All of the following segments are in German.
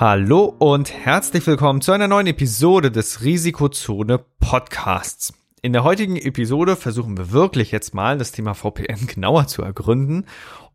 Hallo und herzlich willkommen zu einer neuen Episode des Risikozone Podcasts. In der heutigen Episode versuchen wir wirklich jetzt mal das Thema VPN genauer zu ergründen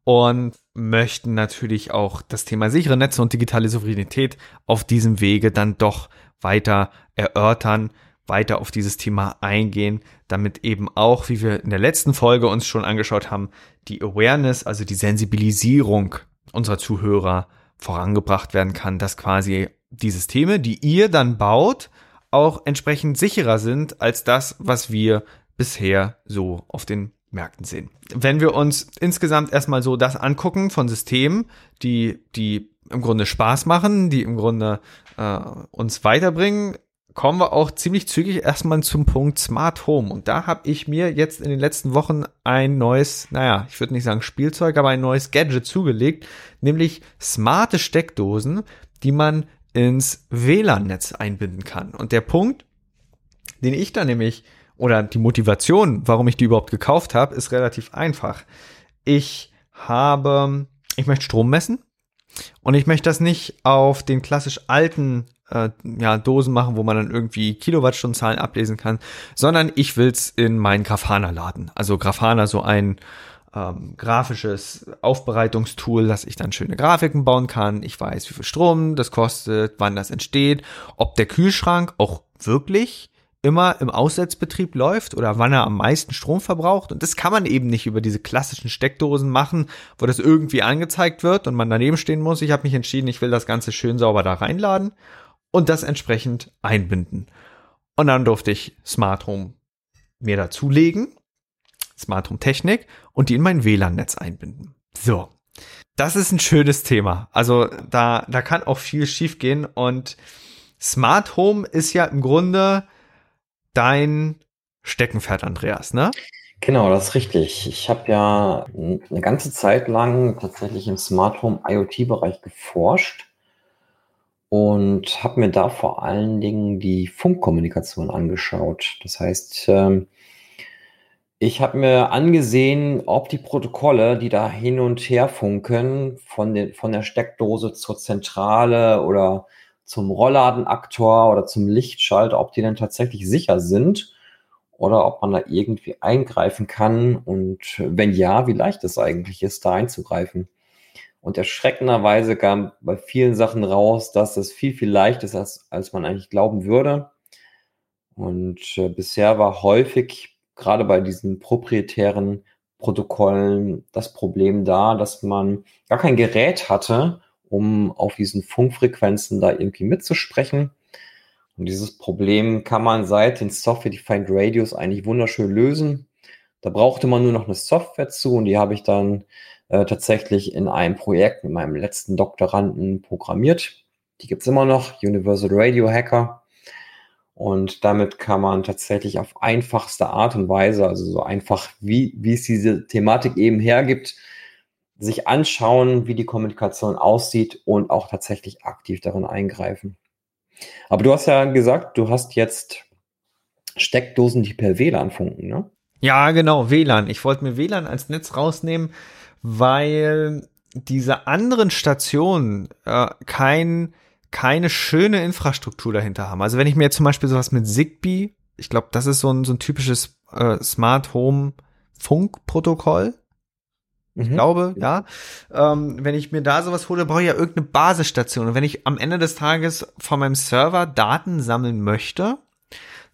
und möchten natürlich auch das Thema sichere Netze und digitale Souveränität auf diesem Wege dann doch weiter erörtern, weiter auf dieses Thema eingehen, damit eben auch, wie wir in der letzten Folge uns schon angeschaut haben, die Awareness, also die Sensibilisierung unserer Zuhörer vorangebracht werden kann, dass quasi die Systeme, die ihr dann baut, auch entsprechend sicherer sind als das, was wir bisher so auf den Märkten sehen. Wenn wir uns insgesamt erstmal so das angucken von Systemen, die, die im Grunde Spaß machen, die im Grunde äh, uns weiterbringen, kommen wir auch ziemlich zügig erstmal zum Punkt Smart Home. Und da habe ich mir jetzt in den letzten Wochen ein neues, naja, ich würde nicht sagen Spielzeug, aber ein neues Gadget zugelegt, nämlich smarte Steckdosen, die man ins WLAN-Netz einbinden kann. Und der Punkt, den ich da nämlich, oder die Motivation, warum ich die überhaupt gekauft habe, ist relativ einfach. Ich habe, ich möchte Strom messen und ich möchte das nicht auf den klassisch alten äh, ja, Dosen machen, wo man dann irgendwie Kilowattstundzahlen ablesen kann, sondern ich will's in meinen Grafana laden. Also Grafana so ein ähm, grafisches Aufbereitungstool, dass ich dann schöne Grafiken bauen kann. Ich weiß, wie viel Strom das kostet, wann das entsteht, ob der Kühlschrank auch wirklich immer im Aussetzbetrieb läuft oder wann er am meisten Strom verbraucht. Und das kann man eben nicht über diese klassischen Steckdosen machen, wo das irgendwie angezeigt wird und man daneben stehen muss. Ich habe mich entschieden, ich will das Ganze schön sauber da reinladen und das entsprechend einbinden. Und dann durfte ich Smart Home mir dazulegen, Smart Home Technik und die in mein WLAN-Netz einbinden. So. Das ist ein schönes Thema. Also da, da kann auch viel schiefgehen und Smart Home ist ja im Grunde dein Steckenpferd, Andreas, ne? Genau, das ist richtig. Ich habe ja eine ganze Zeit lang tatsächlich im Smart Home IoT-Bereich geforscht und habe mir da vor allen Dingen die Funkkommunikation angeschaut. Das heißt, ähm, ich habe mir angesehen, ob die Protokolle, die da hin und her funken, von, den, von der Steckdose zur Zentrale oder zum Rollladenaktor oder zum Lichtschalter, ob die denn tatsächlich sicher sind oder ob man da irgendwie eingreifen kann und wenn ja, wie leicht es eigentlich ist, da einzugreifen. Und erschreckenderweise kam bei vielen Sachen raus, dass es viel, viel leichter ist, als, als man eigentlich glauben würde. Und äh, bisher war häufig, gerade bei diesen proprietären Protokollen, das Problem da, dass man gar kein Gerät hatte, um auf diesen Funkfrequenzen da irgendwie mitzusprechen. Und dieses Problem kann man seit den Software-Defined Radios eigentlich wunderschön lösen. Da brauchte man nur noch eine Software zu und die habe ich dann äh, tatsächlich in einem Projekt mit meinem letzten Doktoranden programmiert. Die gibt es immer noch, Universal Radio Hacker. Und damit kann man tatsächlich auf einfachste Art und Weise, also so einfach, wie, wie es diese Thematik eben hergibt, sich anschauen, wie die Kommunikation aussieht und auch tatsächlich aktiv darin eingreifen. Aber du hast ja gesagt, du hast jetzt Steckdosen, die per WLAN funken, ne? Ja, genau, WLAN. Ich wollte mir WLAN als Netz rausnehmen, weil diese anderen Stationen äh, kein, keine schöne Infrastruktur dahinter haben. Also wenn ich mir jetzt zum Beispiel sowas mit Zigbee, ich glaube, das ist so ein, so ein typisches äh, Smart Home Funkprotokoll. Ich mhm. glaube, ja. Ähm, wenn ich mir da sowas hole, brauche ich ja irgendeine Basisstation. Und wenn ich am Ende des Tages von meinem Server Daten sammeln möchte,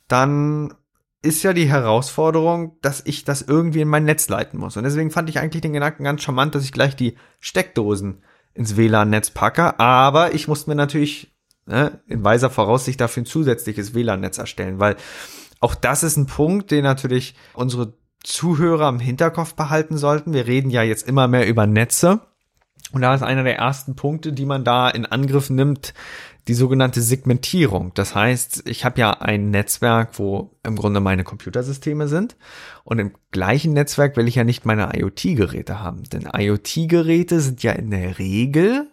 dann ist ja die Herausforderung, dass ich das irgendwie in mein Netz leiten muss. Und deswegen fand ich eigentlich den Gedanken ganz charmant, dass ich gleich die Steckdosen ins WLAN-Netz packe. Aber ich musste mir natürlich ne, in weiser Voraussicht dafür ein zusätzliches WLAN-Netz erstellen, weil auch das ist ein Punkt, den natürlich unsere Zuhörer im Hinterkopf behalten sollten. Wir reden ja jetzt immer mehr über Netze. Und da ist einer der ersten Punkte, die man da in Angriff nimmt, die sogenannte Segmentierung. Das heißt, ich habe ja ein Netzwerk, wo im Grunde meine Computersysteme sind. Und im gleichen Netzwerk will ich ja nicht meine IoT-Geräte haben. Denn IoT-Geräte sind ja in der Regel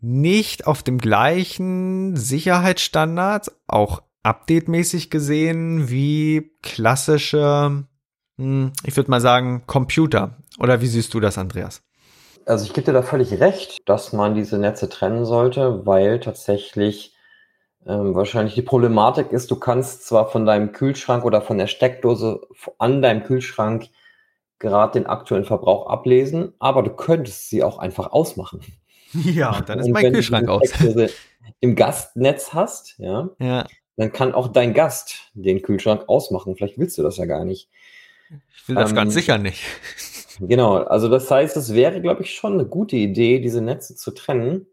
nicht auf dem gleichen Sicherheitsstandard, auch update-mäßig gesehen, wie klassische, hm, ich würde mal sagen, Computer. Oder wie siehst du das, Andreas? Also ich gebe dir da völlig recht, dass man diese Netze trennen sollte, weil tatsächlich ähm, wahrscheinlich die Problematik ist, du kannst zwar von deinem Kühlschrank oder von der Steckdose an deinem Kühlschrank gerade den aktuellen Verbrauch ablesen, aber du könntest sie auch einfach ausmachen. Ja, dann ist mein Kühlschrank aus. Im Gastnetz hast, ja, ja, dann kann auch dein Gast den Kühlschrank ausmachen. Vielleicht willst du das ja gar nicht. Ich will das ähm, ganz sicher nicht. Genau, also das heißt, es wäre, glaube ich, schon eine gute Idee, diese Netze zu trennen.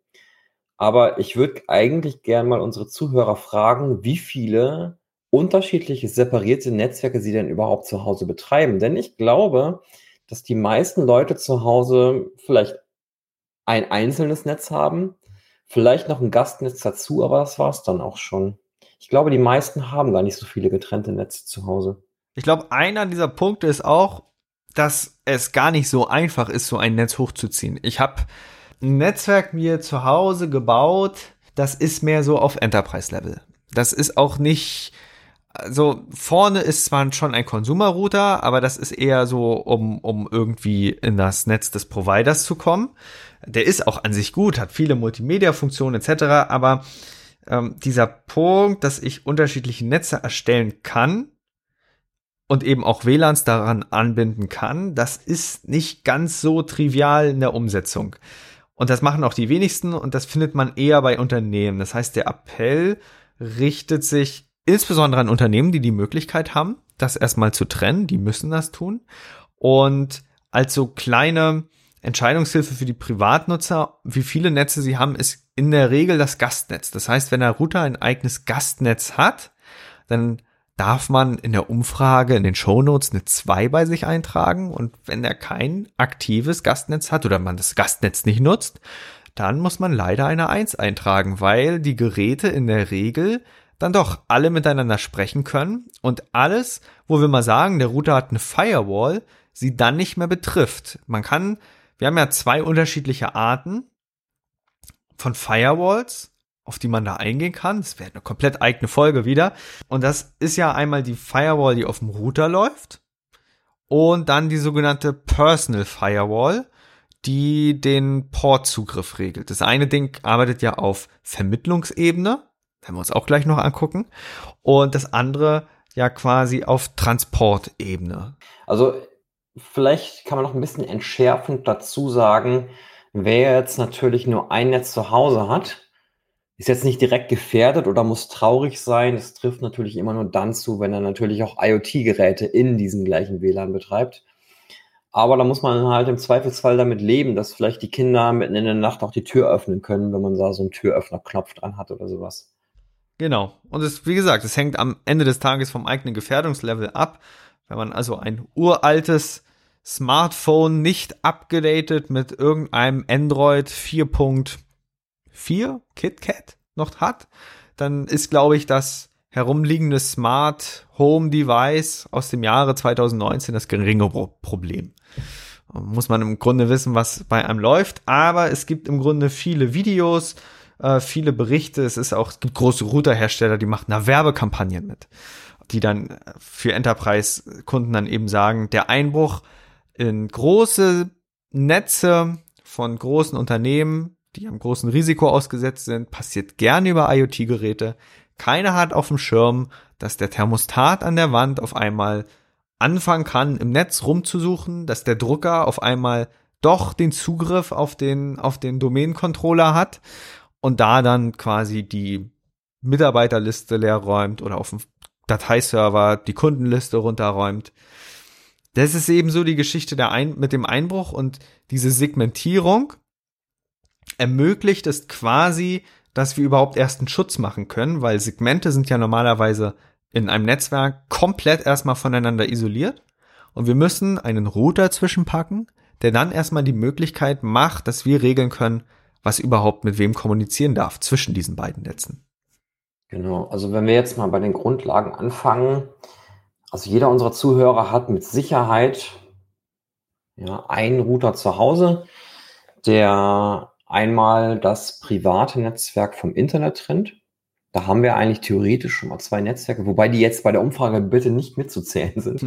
Aber ich würde eigentlich gern mal unsere Zuhörer fragen, wie viele unterschiedliche separierte Netzwerke sie denn überhaupt zu Hause betreiben. Denn ich glaube, dass die meisten Leute zu Hause vielleicht ein einzelnes Netz haben, vielleicht noch ein Gastnetz dazu, aber das war es dann auch schon. Ich glaube, die meisten haben gar nicht so viele getrennte Netze zu Hause. Ich glaube, einer dieser Punkte ist auch, dass es gar nicht so einfach ist, so ein Netz hochzuziehen. Ich habe ein Netzwerk mir zu Hause gebaut, das ist mehr so auf Enterprise-Level. Das ist auch nicht, also vorne ist zwar schon ein Consumer-Router, aber das ist eher so, um, um irgendwie in das Netz des Providers zu kommen. Der ist auch an sich gut, hat viele Multimedia-Funktionen etc., aber ähm, dieser Punkt, dass ich unterschiedliche Netze erstellen kann, und eben auch WLANs daran anbinden kann, das ist nicht ganz so trivial in der Umsetzung. Und das machen auch die wenigsten und das findet man eher bei Unternehmen. Das heißt, der Appell richtet sich insbesondere an Unternehmen, die die Möglichkeit haben, das erstmal zu trennen. Die müssen das tun. Und als so kleine Entscheidungshilfe für die Privatnutzer, wie viele Netze sie haben, ist in der Regel das Gastnetz. Das heißt, wenn der Router ein eigenes Gastnetz hat, dann darf man in der Umfrage in den Shownotes eine 2 bei sich eintragen und wenn er kein aktives Gastnetz hat oder man das Gastnetz nicht nutzt, dann muss man leider eine 1 eintragen, weil die Geräte in der Regel dann doch alle miteinander sprechen können und alles, wo wir mal sagen, der Router hat eine Firewall, sie dann nicht mehr betrifft. Man kann, wir haben ja zwei unterschiedliche Arten von Firewalls auf die man da eingehen kann. Das wäre eine komplett eigene Folge wieder. Und das ist ja einmal die Firewall, die auf dem Router läuft. Und dann die sogenannte Personal Firewall, die den Portzugriff regelt. Das eine Ding arbeitet ja auf Vermittlungsebene, werden wir uns auch gleich noch angucken. Und das andere ja quasi auf Transportebene. Also vielleicht kann man noch ein bisschen entschärfend dazu sagen, wer jetzt natürlich nur ein Netz zu Hause hat, ist jetzt nicht direkt gefährdet oder muss traurig sein. Es trifft natürlich immer nur dann zu, wenn er natürlich auch IoT-Geräte in diesem gleichen WLAN betreibt. Aber da muss man halt im Zweifelsfall damit leben, dass vielleicht die Kinder mitten in der Nacht auch die Tür öffnen können, wenn man da so einen Türöffnerknopf dran hat oder sowas. Genau. Und es, wie gesagt, es hängt am Ende des Tages vom eigenen Gefährdungslevel ab. Wenn man also ein uraltes Smartphone nicht abgedatet mit irgendeinem Android 4. 4 KitKat noch hat, dann ist, glaube ich, das herumliegende Smart Home Device aus dem Jahre 2019 das geringe Problem. Muss man im Grunde wissen, was bei einem läuft, aber es gibt im Grunde viele Videos, äh, viele Berichte. Es ist auch, es gibt große Routerhersteller, die machen da Werbekampagnen mit, die dann für Enterprise-Kunden dann eben sagen, der Einbruch in große Netze von großen Unternehmen die am großen Risiko ausgesetzt sind, passiert gerne über IoT-Geräte. Keiner hat auf dem Schirm, dass der Thermostat an der Wand auf einmal anfangen kann, im Netz rumzusuchen, dass der Drucker auf einmal doch den Zugriff auf den, auf den Domain-Controller hat und da dann quasi die Mitarbeiterliste leer räumt oder auf dem Dateiserver, die Kundenliste runterräumt. Das ist eben so die Geschichte der Ein mit dem Einbruch und diese Segmentierung ermöglicht es quasi, dass wir überhaupt erst einen Schutz machen können, weil Segmente sind ja normalerweise in einem Netzwerk komplett erstmal voneinander isoliert und wir müssen einen Router zwischenpacken, der dann erstmal die Möglichkeit macht, dass wir regeln können, was überhaupt mit wem kommunizieren darf zwischen diesen beiden Netzen. Genau, also wenn wir jetzt mal bei den Grundlagen anfangen, also jeder unserer Zuhörer hat mit Sicherheit ja, einen Router zu Hause, der einmal das private Netzwerk vom Internet trennt. Da haben wir eigentlich theoretisch schon mal zwei Netzwerke, wobei die jetzt bei der Umfrage bitte nicht mitzuzählen sind.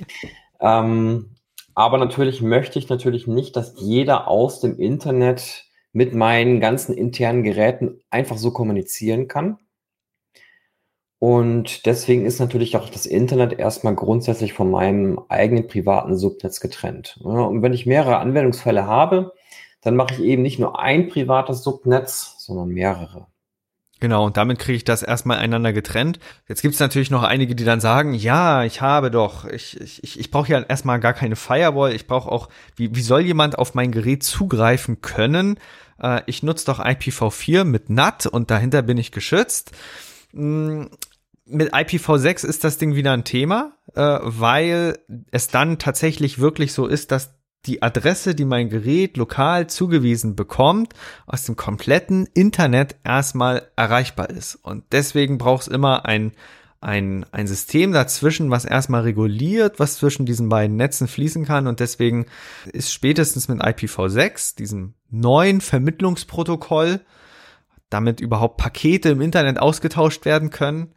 ähm, aber natürlich möchte ich natürlich nicht, dass jeder aus dem Internet mit meinen ganzen internen Geräten einfach so kommunizieren kann. Und deswegen ist natürlich auch das Internet erstmal grundsätzlich von meinem eigenen privaten Subnetz getrennt. Und wenn ich mehrere Anwendungsfälle habe, dann mache ich eben nicht nur ein privates Subnetz, sondern mehrere. Genau, und damit kriege ich das erstmal einander getrennt. Jetzt gibt es natürlich noch einige, die dann sagen, ja, ich habe doch, ich, ich, ich brauche ja erstmal gar keine Firewall, ich brauche auch, wie, wie soll jemand auf mein Gerät zugreifen können? Äh, ich nutze doch IPv4 mit NAT und dahinter bin ich geschützt. Hm, mit IPv6 ist das Ding wieder ein Thema, äh, weil es dann tatsächlich wirklich so ist, dass die Adresse, die mein Gerät lokal zugewiesen bekommt, aus dem kompletten Internet erstmal erreichbar ist. Und deswegen braucht es immer ein, ein, ein System dazwischen, was erstmal reguliert, was zwischen diesen beiden Netzen fließen kann. Und deswegen ist spätestens mit IPv6, diesem neuen Vermittlungsprotokoll, damit überhaupt Pakete im Internet ausgetauscht werden können,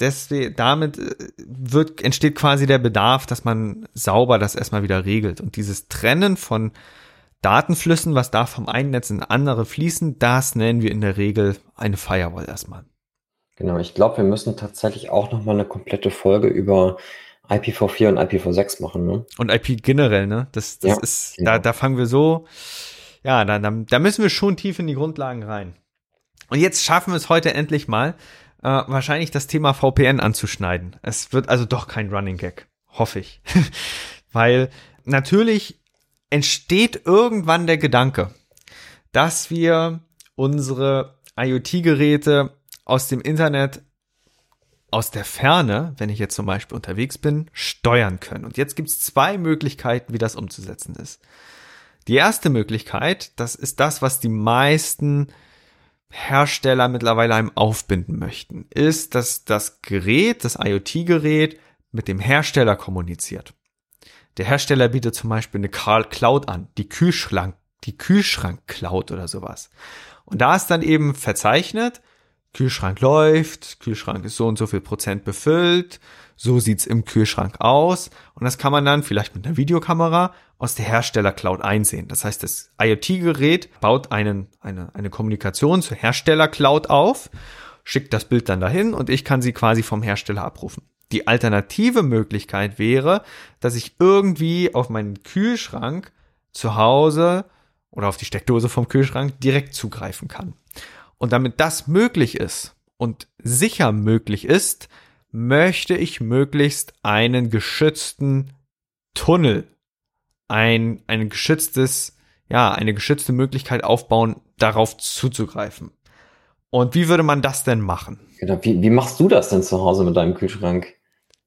Deswegen, damit äh, wird, entsteht quasi der Bedarf, dass man sauber das erstmal wieder regelt. Und dieses Trennen von Datenflüssen, was da vom einen Netz in andere fließen, das nennen wir in der Regel eine Firewall erstmal. Genau, ich glaube, wir müssen tatsächlich auch nochmal eine komplette Folge über IPv4 und IPv6 machen, ne? Und IP generell, ne? Das, das ja, ist, genau. da, da fangen wir so, ja, da, da, da müssen wir schon tief in die Grundlagen rein. Und jetzt schaffen wir es heute endlich mal, äh, wahrscheinlich das Thema VPN anzuschneiden. Es wird also doch kein Running Gag, hoffe ich. Weil natürlich entsteht irgendwann der Gedanke, dass wir unsere IoT-Geräte aus dem Internet aus der Ferne, wenn ich jetzt zum Beispiel unterwegs bin, steuern können. Und jetzt gibt es zwei Möglichkeiten, wie das umzusetzen ist. Die erste Möglichkeit, das ist das, was die meisten Hersteller mittlerweile einem aufbinden möchten, ist, dass das Gerät, das IoT-Gerät mit dem Hersteller kommuniziert. Der Hersteller bietet zum Beispiel eine Cloud an, die Kühlschrank, die Kühlschrank-Cloud oder sowas. Und da ist dann eben verzeichnet, Kühlschrank läuft, Kühlschrank ist so und so viel Prozent befüllt, so sieht's im Kühlschrank aus. Und das kann man dann vielleicht mit einer Videokamera aus der Hersteller-Cloud einsehen. Das heißt, das IoT-Gerät baut einen, eine, eine Kommunikation zur Hersteller-Cloud auf, schickt das Bild dann dahin und ich kann sie quasi vom Hersteller abrufen. Die alternative Möglichkeit wäre, dass ich irgendwie auf meinen Kühlschrank zu Hause oder auf die Steckdose vom Kühlschrank direkt zugreifen kann. Und damit das möglich ist und sicher möglich ist, möchte ich möglichst einen geschützten Tunnel ein, ein geschütztes, ja, eine geschützte Möglichkeit aufbauen, darauf zuzugreifen. Und wie würde man das denn machen? Genau, wie, wie machst du das denn zu Hause mit deinem Kühlschrank?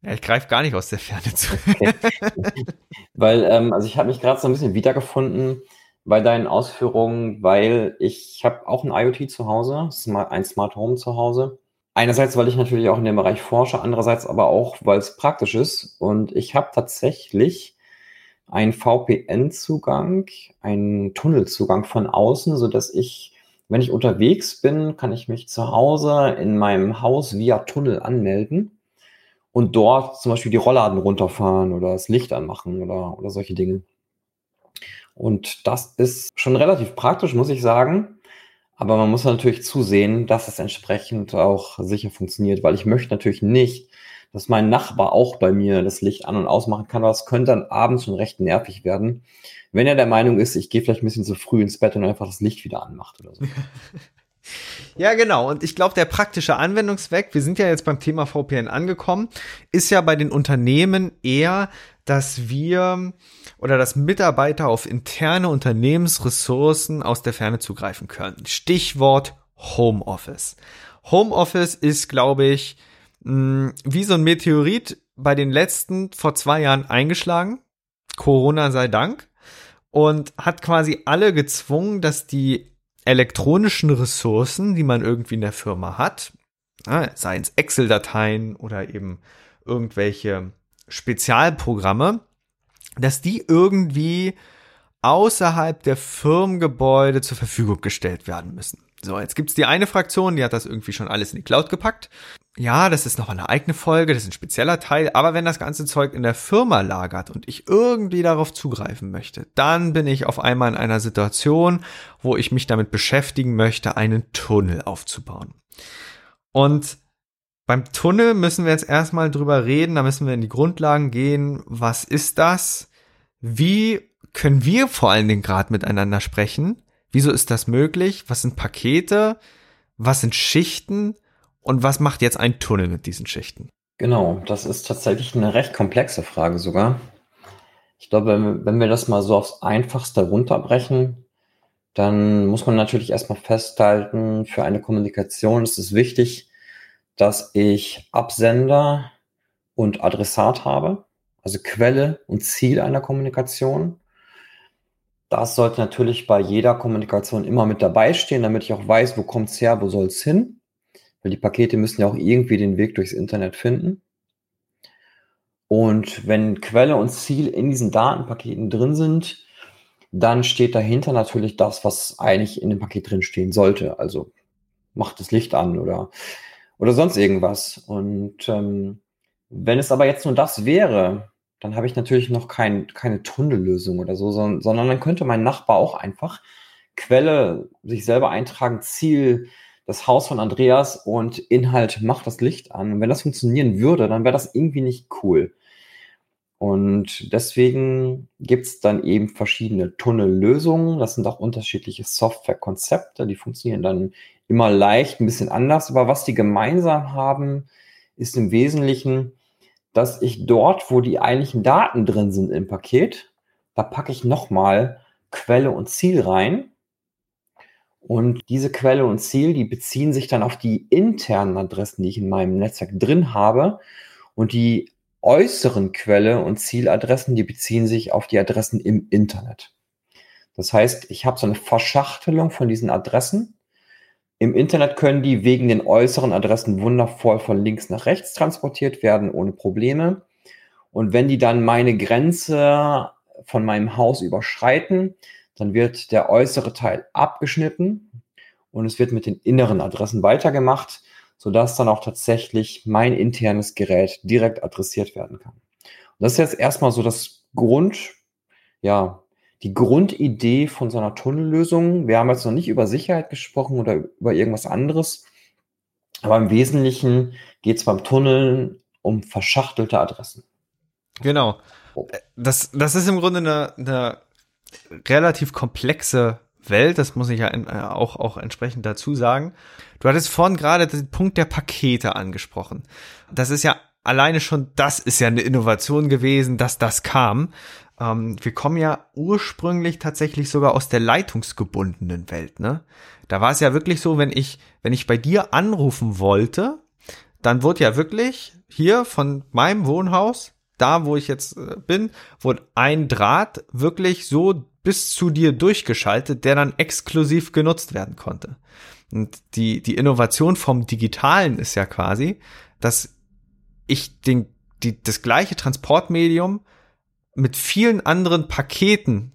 Ja, ich greife gar nicht aus der Ferne zu. Okay. weil, ähm, also ich habe mich gerade so ein bisschen wiedergefunden bei deinen Ausführungen, weil ich habe auch ein IoT zu Hause, ein Smart Home zu Hause. Einerseits, weil ich natürlich auch in dem Bereich forsche, andererseits aber auch, weil es praktisch ist. Und ich habe tatsächlich einen VPN-Zugang, einen Tunnelzugang von außen, so dass ich, wenn ich unterwegs bin, kann ich mich zu Hause in meinem Haus via Tunnel anmelden und dort zum Beispiel die Rollladen runterfahren oder das Licht anmachen oder, oder solche Dinge. Und das ist schon relativ praktisch, muss ich sagen. Aber man muss natürlich zusehen, dass es entsprechend auch sicher funktioniert, weil ich möchte natürlich nicht, dass mein Nachbar auch bei mir das Licht an- und ausmachen kann, es könnte dann abends schon recht nervig werden, wenn er der Meinung ist, ich gehe vielleicht ein bisschen zu früh ins Bett und einfach das Licht wieder anmacht oder so. Ja, genau. Und ich glaube, der praktische Anwendungszweck, wir sind ja jetzt beim Thema VPN angekommen, ist ja bei den Unternehmen eher, dass wir oder dass Mitarbeiter auf interne Unternehmensressourcen aus der Ferne zugreifen können. Stichwort Homeoffice. Homeoffice ist, glaube ich, mh, wie so ein Meteorit bei den letzten vor zwei Jahren eingeschlagen. Corona sei Dank. Und hat quasi alle gezwungen, dass die elektronischen Ressourcen, die man irgendwie in der Firma hat, seien es Excel-Dateien oder eben irgendwelche Spezialprogramme, dass die irgendwie außerhalb der Firmengebäude zur Verfügung gestellt werden müssen. So, jetzt gibt's die eine Fraktion, die hat das irgendwie schon alles in die Cloud gepackt. Ja, das ist noch eine eigene Folge, das ist ein spezieller Teil, aber wenn das ganze Zeug in der Firma lagert und ich irgendwie darauf zugreifen möchte, dann bin ich auf einmal in einer Situation, wo ich mich damit beschäftigen möchte, einen Tunnel aufzubauen. Und beim Tunnel müssen wir jetzt erstmal drüber reden, da müssen wir in die Grundlagen gehen. Was ist das? Wie können wir vor allen Dingen gerade miteinander sprechen? Wieso ist das möglich? Was sind Pakete? Was sind Schichten? Und was macht jetzt ein Tunnel mit diesen Schichten? Genau, das ist tatsächlich eine recht komplexe Frage sogar. Ich glaube, wenn wir das mal so aufs Einfachste runterbrechen, dann muss man natürlich erstmal festhalten, für eine Kommunikation ist es wichtig, dass ich Absender und Adressat habe, also Quelle und Ziel einer Kommunikation. Das sollte natürlich bei jeder Kommunikation immer mit dabei stehen, damit ich auch weiß, wo kommt es her, wo soll es hin. Weil die Pakete müssen ja auch irgendwie den Weg durchs Internet finden. Und wenn Quelle und Ziel in diesen Datenpaketen drin sind, dann steht dahinter natürlich das, was eigentlich in dem Paket drin stehen sollte. Also macht das Licht an oder oder sonst irgendwas. Und ähm, wenn es aber jetzt nur das wäre, dann habe ich natürlich noch kein, keine Tunnellösung oder so, sondern, sondern dann könnte mein Nachbar auch einfach Quelle sich selber eintragen, Ziel das Haus von Andreas und Inhalt macht das Licht an. Und wenn das funktionieren würde, dann wäre das irgendwie nicht cool. Und deswegen gibt es dann eben verschiedene Tunnellösungen. Das sind auch unterschiedliche Softwarekonzepte, die funktionieren dann immer leicht, ein bisschen anders. Aber was die gemeinsam haben, ist im Wesentlichen, dass ich dort, wo die eigentlichen Daten drin sind im Paket, da packe ich nochmal Quelle und Ziel rein. Und diese Quelle und Ziel, die beziehen sich dann auf die internen Adressen, die ich in meinem Netzwerk drin habe. Und die äußeren Quelle und Zieladressen, die beziehen sich auf die Adressen im Internet. Das heißt, ich habe so eine Verschachtelung von diesen Adressen im Internet können die wegen den äußeren Adressen wundervoll von links nach rechts transportiert werden, ohne Probleme. Und wenn die dann meine Grenze von meinem Haus überschreiten, dann wird der äußere Teil abgeschnitten und es wird mit den inneren Adressen weitergemacht, sodass dann auch tatsächlich mein internes Gerät direkt adressiert werden kann. Und das ist jetzt erstmal so das Grund, ja, die Grundidee von so einer Tunnellösung. Wir haben jetzt noch nicht über Sicherheit gesprochen oder über irgendwas anderes, aber im Wesentlichen geht es beim Tunneln um verschachtelte Adressen. Genau. Oh. Das, das ist im Grunde eine, eine relativ komplexe Welt, das muss ich ja äh, auch, auch entsprechend dazu sagen. Du hattest vorhin gerade den Punkt der Pakete angesprochen. Das ist ja alleine schon, das ist ja eine Innovation gewesen, dass das kam. Ähm, wir kommen ja ursprünglich tatsächlich sogar aus der leitungsgebundenen Welt, ne? Da war es ja wirklich so, wenn ich, wenn ich bei dir anrufen wollte, dann wurde ja wirklich hier von meinem Wohnhaus, da wo ich jetzt äh, bin, wurde ein Draht wirklich so bis zu dir durchgeschaltet, der dann exklusiv genutzt werden konnte. Und die, die Innovation vom Digitalen ist ja quasi, dass ich den, die, das gleiche Transportmedium mit vielen anderen Paketen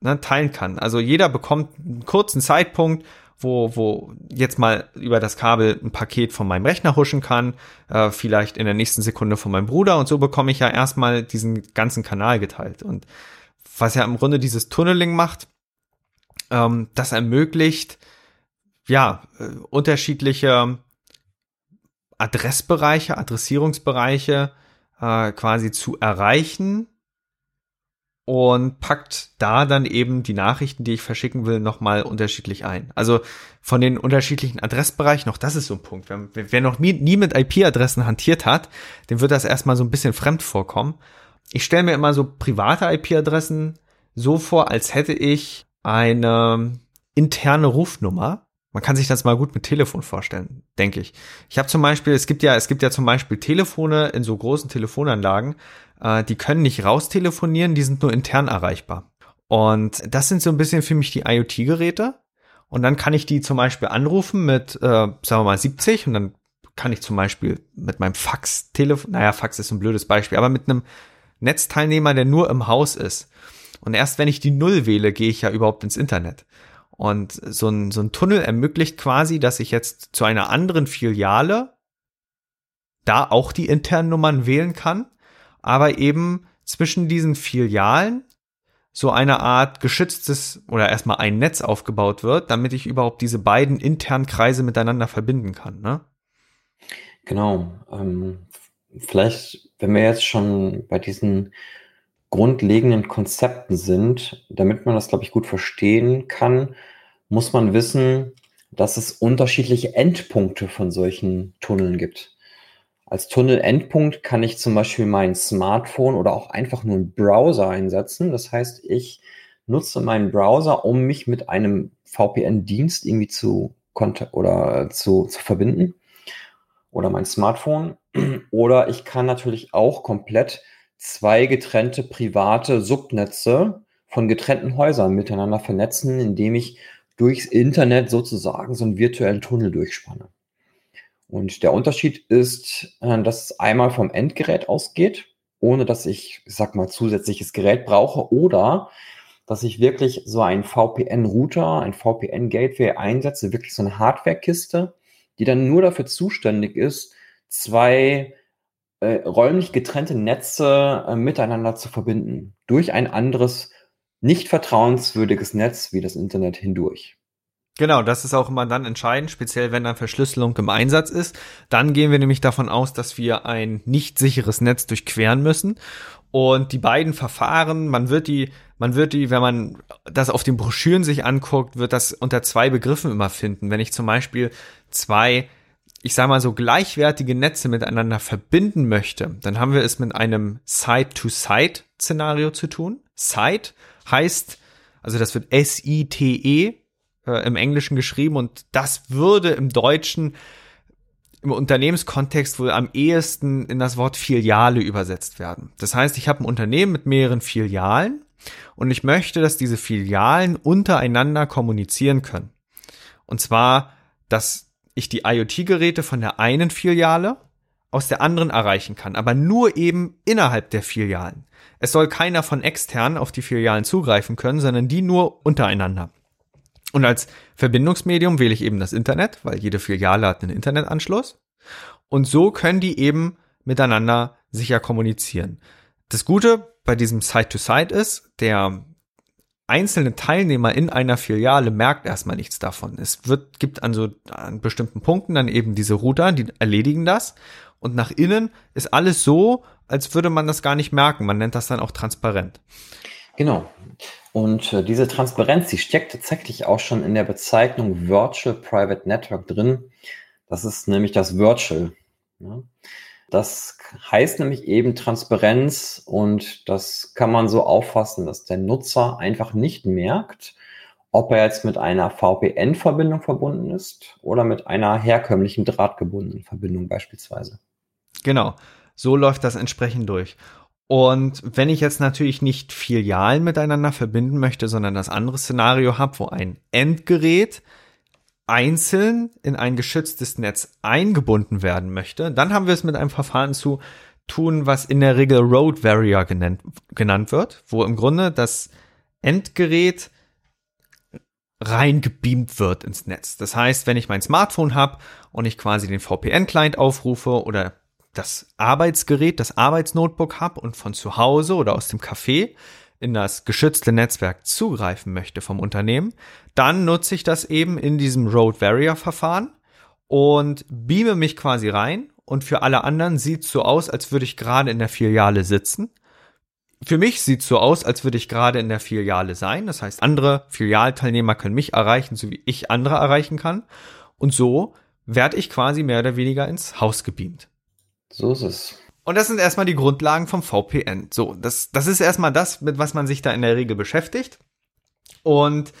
ne, teilen kann. Also jeder bekommt einen kurzen Zeitpunkt, wo, wo jetzt mal über das Kabel ein Paket von meinem Rechner huschen kann, äh, vielleicht in der nächsten Sekunde von meinem Bruder und so bekomme ich ja erstmal diesen ganzen Kanal geteilt. Und was ja im Grunde dieses Tunneling macht, ähm, das ermöglicht, ja, äh, unterschiedliche Adressbereiche, Adressierungsbereiche äh, quasi zu erreichen und packt da dann eben die Nachrichten, die ich verschicken will, nochmal unterschiedlich ein. Also von den unterschiedlichen Adressbereichen, noch das ist so ein Punkt. Wer, wer noch nie, nie mit IP-Adressen hantiert hat, dem wird das erstmal so ein bisschen fremd vorkommen. Ich stelle mir immer so private IP-Adressen so vor, als hätte ich eine interne Rufnummer. Man kann sich das mal gut mit Telefon vorstellen, denke ich. Ich habe zum Beispiel, es gibt ja, es gibt ja zum Beispiel Telefone in so großen Telefonanlagen, äh, die können nicht raustelefonieren, die sind nur intern erreichbar. Und das sind so ein bisschen für mich die IoT-Geräte. Und dann kann ich die zum Beispiel anrufen mit, äh, sagen wir mal, 70 und dann kann ich zum Beispiel mit meinem Fax-Telefon, naja, Fax ist ein blödes Beispiel, aber mit einem Netzteilnehmer, der nur im Haus ist. Und erst wenn ich die Null wähle, gehe ich ja überhaupt ins Internet. Und so ein, so ein Tunnel ermöglicht quasi, dass ich jetzt zu einer anderen Filiale da auch die internen Nummern wählen kann, aber eben zwischen diesen Filialen so eine Art geschütztes oder erstmal ein Netz aufgebaut wird, damit ich überhaupt diese beiden internen Kreise miteinander verbinden kann. Ne? Genau. Ähm, vielleicht, wenn wir jetzt schon bei diesen grundlegenden Konzepten sind, damit man das, glaube ich, gut verstehen kann, muss man wissen, dass es unterschiedliche Endpunkte von solchen Tunneln gibt. Als Tunnelendpunkt kann ich zum Beispiel mein Smartphone oder auch einfach nur einen Browser einsetzen. Das heißt, ich nutze meinen Browser, um mich mit einem VPN-Dienst irgendwie zu oder zu, zu verbinden oder mein Smartphone. Oder ich kann natürlich auch komplett zwei getrennte private Subnetze von getrennten Häusern miteinander vernetzen, indem ich durchs Internet sozusagen so einen virtuellen Tunnel durchspanne. Und der Unterschied ist, äh, dass es einmal vom Endgerät ausgeht, ohne dass ich, ich sag mal, zusätzliches Gerät brauche oder dass ich wirklich so einen VPN-Router, ein VPN-Gateway einsetze, wirklich so eine Hardware-Kiste, die dann nur dafür zuständig ist, zwei äh, räumlich getrennte Netze äh, miteinander zu verbinden. Durch ein anderes, nicht vertrauenswürdiges Netz wie das Internet hindurch. Genau, das ist auch immer dann entscheidend, speziell wenn dann Verschlüsselung im Einsatz ist. Dann gehen wir nämlich davon aus, dass wir ein nicht sicheres Netz durchqueren müssen. Und die beiden Verfahren, man wird die, man wird die, wenn man das auf den Broschüren sich anguckt, wird das unter zwei Begriffen immer finden. Wenn ich zum Beispiel zwei ich sage mal so gleichwertige Netze miteinander verbinden möchte, dann haben wir es mit einem Site-to-Site-Szenario zu tun. Site heißt, also das wird S-I-T-E äh, im Englischen geschrieben und das würde im Deutschen im Unternehmenskontext wohl am ehesten in das Wort Filiale übersetzt werden. Das heißt, ich habe ein Unternehmen mit mehreren Filialen und ich möchte, dass diese Filialen untereinander kommunizieren können. Und zwar, dass ich die IoT-Geräte von der einen Filiale aus der anderen erreichen kann, aber nur eben innerhalb der Filialen. Es soll keiner von extern auf die Filialen zugreifen können, sondern die nur untereinander. Und als Verbindungsmedium wähle ich eben das Internet, weil jede Filiale hat einen Internetanschluss. Und so können die eben miteinander sicher kommunizieren. Das Gute bei diesem Site-to-Site -Site ist, der einzelne Teilnehmer in einer Filiale merkt erstmal nichts davon. Es wird, gibt an so an bestimmten Punkten dann eben diese Router, die erledigen das. Und nach innen ist alles so, als würde man das gar nicht merken. Man nennt das dann auch transparent. Genau. Und äh, diese Transparenz, die steckt tatsächlich auch schon in der Bezeichnung Virtual Private Network drin. Das ist nämlich das Virtual. Ja. Das heißt nämlich eben Transparenz und das kann man so auffassen, dass der Nutzer einfach nicht merkt, ob er jetzt mit einer VPN-Verbindung verbunden ist oder mit einer herkömmlichen drahtgebundenen Verbindung beispielsweise. Genau, so läuft das entsprechend durch. Und wenn ich jetzt natürlich nicht Filialen miteinander verbinden möchte, sondern das andere Szenario habe, wo ein Endgerät einzeln in ein geschütztes Netz eingebunden werden möchte, dann haben wir es mit einem Verfahren zu tun, was in der Regel Road Barrier genannt, genannt wird, wo im Grunde das Endgerät reingebeamt wird ins Netz. Das heißt, wenn ich mein Smartphone habe und ich quasi den VPN-Client aufrufe oder das Arbeitsgerät, das Arbeitsnotebook habe und von zu Hause oder aus dem Café in das geschützte Netzwerk zugreifen möchte vom Unternehmen, dann nutze ich das eben in diesem Road Barrier Verfahren und beame mich quasi rein und für alle anderen sieht es so aus, als würde ich gerade in der Filiale sitzen. für mich sieht so aus, als würde ich gerade in der Filiale sein. Das heißt, andere Filialteilnehmer können mich erreichen, so wie ich andere erreichen kann. Und so werde ich quasi mehr oder weniger ins Haus gebeamt. So ist es. Und das sind erstmal die Grundlagen vom VPN. So, das, das ist erstmal das, mit was man sich da in der Regel beschäftigt. Und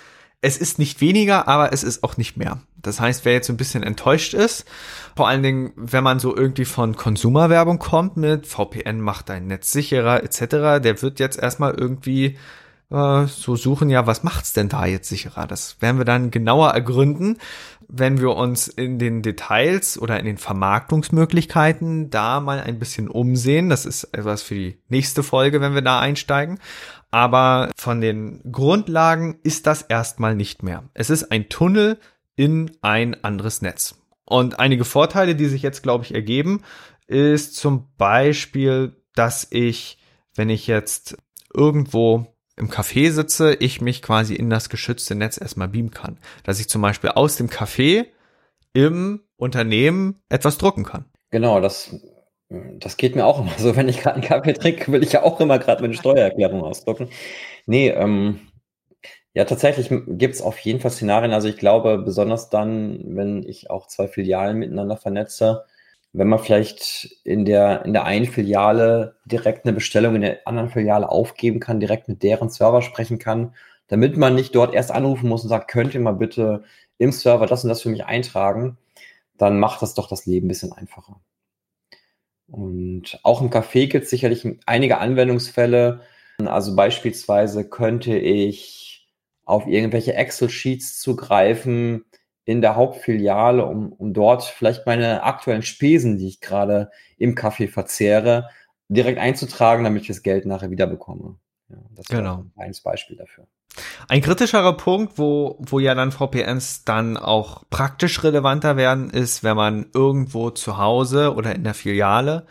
es ist nicht weniger, aber es ist auch nicht mehr. Das heißt, wer jetzt so ein bisschen enttäuscht ist, vor allen Dingen, wenn man so irgendwie von Konsumerwerbung kommt mit VPN macht dein Netz sicherer etc., der wird jetzt erstmal irgendwie äh, so suchen, ja, was macht's denn da jetzt sicherer? Das werden wir dann genauer ergründen, wenn wir uns in den Details oder in den Vermarktungsmöglichkeiten da mal ein bisschen umsehen. Das ist etwas für die nächste Folge, wenn wir da einsteigen. Aber von den Grundlagen ist das erstmal nicht mehr. Es ist ein Tunnel in ein anderes Netz. Und einige Vorteile, die sich jetzt, glaube ich, ergeben, ist zum Beispiel, dass ich, wenn ich jetzt irgendwo im Café sitze, ich mich quasi in das geschützte Netz erstmal beamen kann. Dass ich zum Beispiel aus dem Café im Unternehmen etwas drucken kann. Genau, das das geht mir auch immer so, wenn ich gerade einen Kaffee trinke, will ich ja auch immer gerade meine Steuererklärung ausdrucken. Nee, ähm, ja, tatsächlich gibt es auf jeden Fall Szenarien. Also ich glaube, besonders dann, wenn ich auch zwei Filialen miteinander vernetze, wenn man vielleicht in der, in der einen Filiale direkt eine Bestellung in der anderen Filiale aufgeben kann, direkt mit deren Server sprechen kann, damit man nicht dort erst anrufen muss und sagt, könnt ihr mal bitte im Server das und das für mich eintragen, dann macht das doch das Leben ein bisschen einfacher. Und auch im Café gibt es sicherlich einige Anwendungsfälle. Also beispielsweise könnte ich auf irgendwelche Excel-Sheets zugreifen in der Hauptfiliale, um, um dort vielleicht meine aktuellen Spesen, die ich gerade im Café verzehre, direkt einzutragen, damit ich das Geld nachher wieder bekomme. Ja, das genau. ein Beispiel dafür. Ein kritischerer Punkt, wo, wo ja dann VPNs dann auch praktisch relevanter werden, ist, wenn man irgendwo zu Hause oder in der Filiale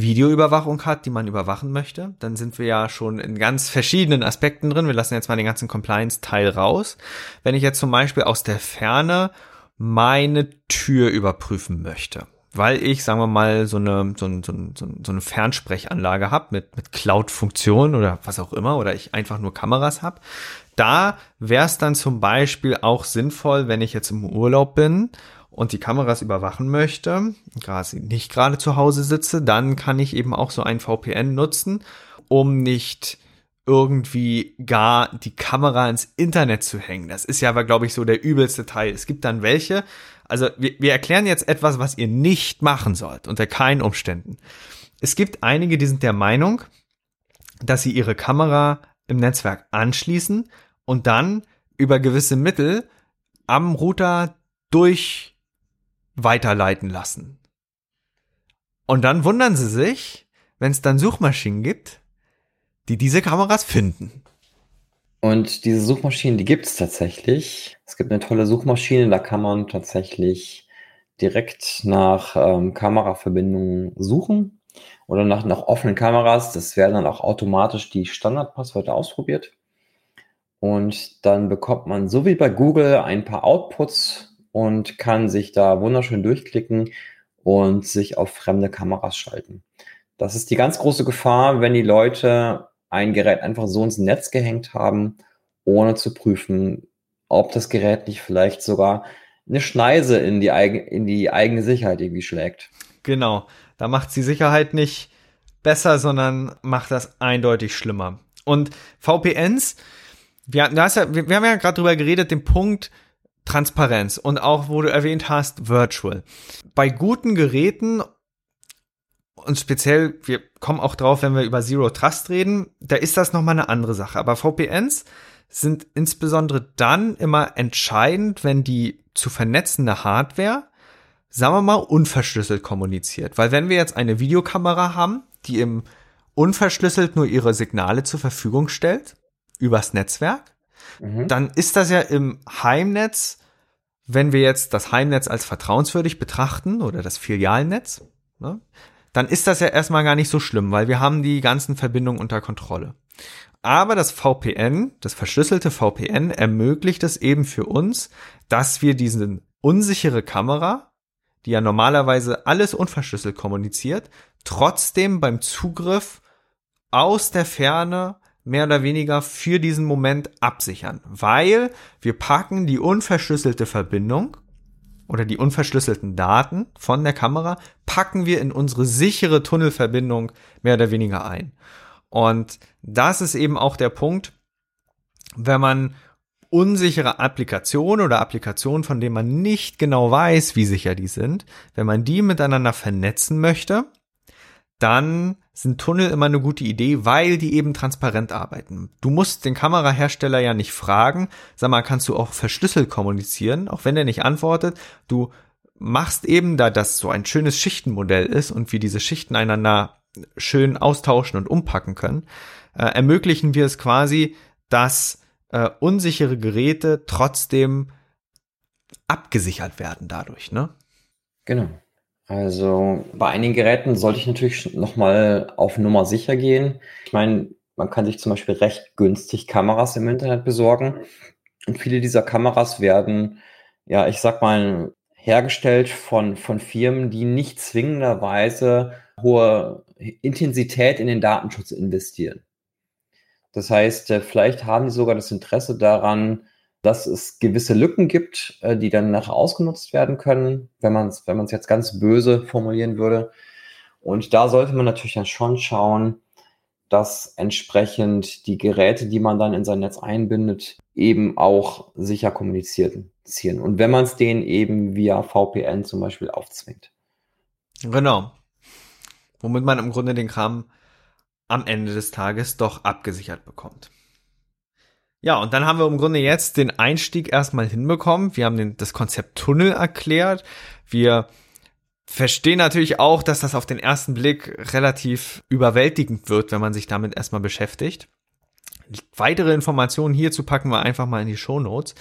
Videoüberwachung hat, die man überwachen möchte. Dann sind wir ja schon in ganz verschiedenen Aspekten drin. Wir lassen jetzt mal den ganzen Compliance-Teil raus. Wenn ich jetzt zum Beispiel aus der Ferne meine Tür überprüfen möchte weil ich, sagen wir mal, so eine, so, ein, so, ein, so eine Fernsprechanlage habe mit, mit Cloud-Funktion oder was auch immer, oder ich einfach nur Kameras habe. Da wäre es dann zum Beispiel auch sinnvoll, wenn ich jetzt im Urlaub bin und die Kameras überwachen möchte, quasi nicht gerade zu Hause sitze, dann kann ich eben auch so ein VPN nutzen, um nicht irgendwie gar die Kamera ins Internet zu hängen. Das ist ja aber, glaube ich, so der übelste Teil. Es gibt dann welche, also wir, wir erklären jetzt etwas, was ihr nicht machen sollt, unter keinen Umständen. Es gibt einige, die sind der Meinung, dass sie ihre Kamera im Netzwerk anschließen und dann über gewisse Mittel am Router durch weiterleiten lassen. Und dann wundern sie sich, wenn es dann Suchmaschinen gibt, die diese Kameras finden. Und diese Suchmaschinen, die gibt es tatsächlich. Es gibt eine tolle Suchmaschine, da kann man tatsächlich direkt nach ähm, Kameraverbindungen suchen oder nach, nach offenen Kameras. Das werden dann auch automatisch die Standardpasswörter ausprobiert. Und dann bekommt man so wie bei Google ein paar Outputs und kann sich da wunderschön durchklicken und sich auf fremde Kameras schalten. Das ist die ganz große Gefahr, wenn die Leute ein Gerät einfach so ins Netz gehängt haben, ohne zu prüfen, ob das Gerät nicht vielleicht sogar eine Schneise in die, eigen, in die eigene Sicherheit irgendwie schlägt. Genau, da macht die Sicherheit nicht besser, sondern macht das eindeutig schlimmer. Und VPNs, wir, ja, wir, wir haben ja gerade drüber geredet, den Punkt Transparenz und auch, wo du erwähnt hast, Virtual. Bei guten Geräten und speziell, wir kommen auch drauf, wenn wir über Zero Trust reden, da ist das nochmal eine andere Sache. Aber VPNs sind insbesondere dann immer entscheidend, wenn die zu vernetzende Hardware, sagen wir mal, unverschlüsselt kommuniziert. Weil wenn wir jetzt eine Videokamera haben, die im unverschlüsselt nur ihre Signale zur Verfügung stellt, übers Netzwerk, mhm. dann ist das ja im Heimnetz, wenn wir jetzt das Heimnetz als vertrauenswürdig betrachten oder das Filialnetz, ne, dann ist das ja erstmal gar nicht so schlimm, weil wir haben die ganzen Verbindungen unter Kontrolle. Aber das VPN, das verschlüsselte VPN, ermöglicht es eben für uns, dass wir diese unsichere Kamera, die ja normalerweise alles unverschlüsselt kommuniziert, trotzdem beim Zugriff aus der Ferne mehr oder weniger für diesen Moment absichern, weil wir packen die unverschlüsselte Verbindung oder die unverschlüsselten Daten von der Kamera packen wir in unsere sichere Tunnelverbindung mehr oder weniger ein. Und das ist eben auch der Punkt, wenn man unsichere Applikationen oder Applikationen, von denen man nicht genau weiß, wie sicher die sind, wenn man die miteinander vernetzen möchte, dann sind Tunnel immer eine gute Idee, weil die eben transparent arbeiten. Du musst den Kamerahersteller ja nicht fragen, sag mal, kannst du auch verschlüsselt kommunizieren, auch wenn er nicht antwortet. Du machst eben, da das so ein schönes Schichtenmodell ist und wir diese Schichten einander schön austauschen und umpacken können, äh, ermöglichen wir es quasi, dass äh, unsichere Geräte trotzdem abgesichert werden dadurch, ne? Genau. Also bei einigen Geräten sollte ich natürlich nochmal auf Nummer sicher gehen. Ich meine, man kann sich zum Beispiel recht günstig Kameras im Internet besorgen. Und viele dieser Kameras werden, ja, ich sag mal, hergestellt von, von Firmen, die nicht zwingenderweise hohe Intensität in den Datenschutz investieren. Das heißt, äh, vielleicht haben die sogar das Interesse daran, dass es gewisse Lücken gibt, äh, die dann nachher ausgenutzt werden können, wenn man es wenn jetzt ganz böse formulieren würde. Und da sollte man natürlich dann schon schauen, dass entsprechend die Geräte, die man dann in sein Netz einbindet, eben auch sicher kommunizieren. Und wenn man es denen eben via VPN zum Beispiel aufzwingt. Genau. Womit man im Grunde den Kram am Ende des Tages doch abgesichert bekommt. Ja, und dann haben wir im Grunde jetzt den Einstieg erstmal hinbekommen. Wir haben den, das Konzept Tunnel erklärt. Wir verstehen natürlich auch, dass das auf den ersten Blick relativ überwältigend wird, wenn man sich damit erstmal beschäftigt. Weitere Informationen hierzu packen wir einfach mal in die Show Notes.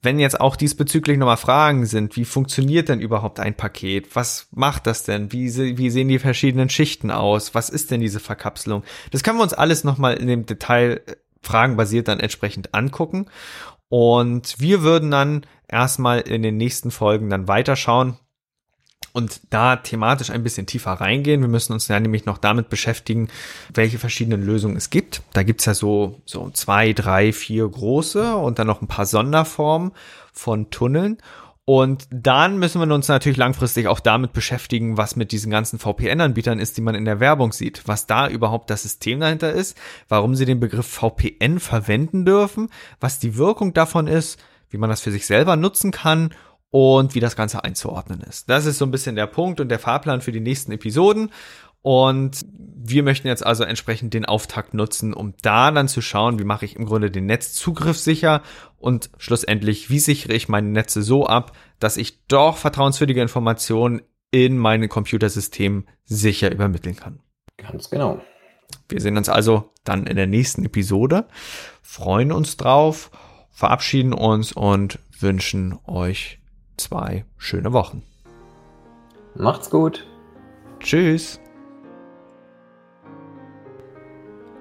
Wenn jetzt auch diesbezüglich nochmal Fragen sind, wie funktioniert denn überhaupt ein Paket? Was macht das denn? Wie, wie sehen die verschiedenen Schichten aus? Was ist denn diese Verkapselung? Das können wir uns alles nochmal in dem Detail äh, fragenbasiert dann entsprechend angucken. Und wir würden dann erstmal in den nächsten Folgen dann weiterschauen und da thematisch ein bisschen tiefer reingehen. Wir müssen uns ja nämlich noch damit beschäftigen, welche verschiedenen Lösungen es gibt. Da gibt's ja so, so zwei, drei, vier große und dann noch ein paar Sonderformen von Tunneln. Und dann müssen wir uns natürlich langfristig auch damit beschäftigen, was mit diesen ganzen VPN-Anbietern ist, die man in der Werbung sieht, was da überhaupt das System dahinter ist, warum sie den Begriff VPN verwenden dürfen, was die Wirkung davon ist, wie man das für sich selber nutzen kann und wie das Ganze einzuordnen ist. Das ist so ein bisschen der Punkt und der Fahrplan für die nächsten Episoden. Und wir möchten jetzt also entsprechend den Auftakt nutzen, um da dann zu schauen, wie mache ich im Grunde den Netzzugriff sicher und schlussendlich, wie sichere ich meine Netze so ab, dass ich doch vertrauenswürdige Informationen in mein Computersystem sicher übermitteln kann. Ganz genau. Wir sehen uns also dann in der nächsten Episode, freuen uns drauf, verabschieden uns und wünschen euch zwei schöne Wochen. Macht's gut. Tschüss.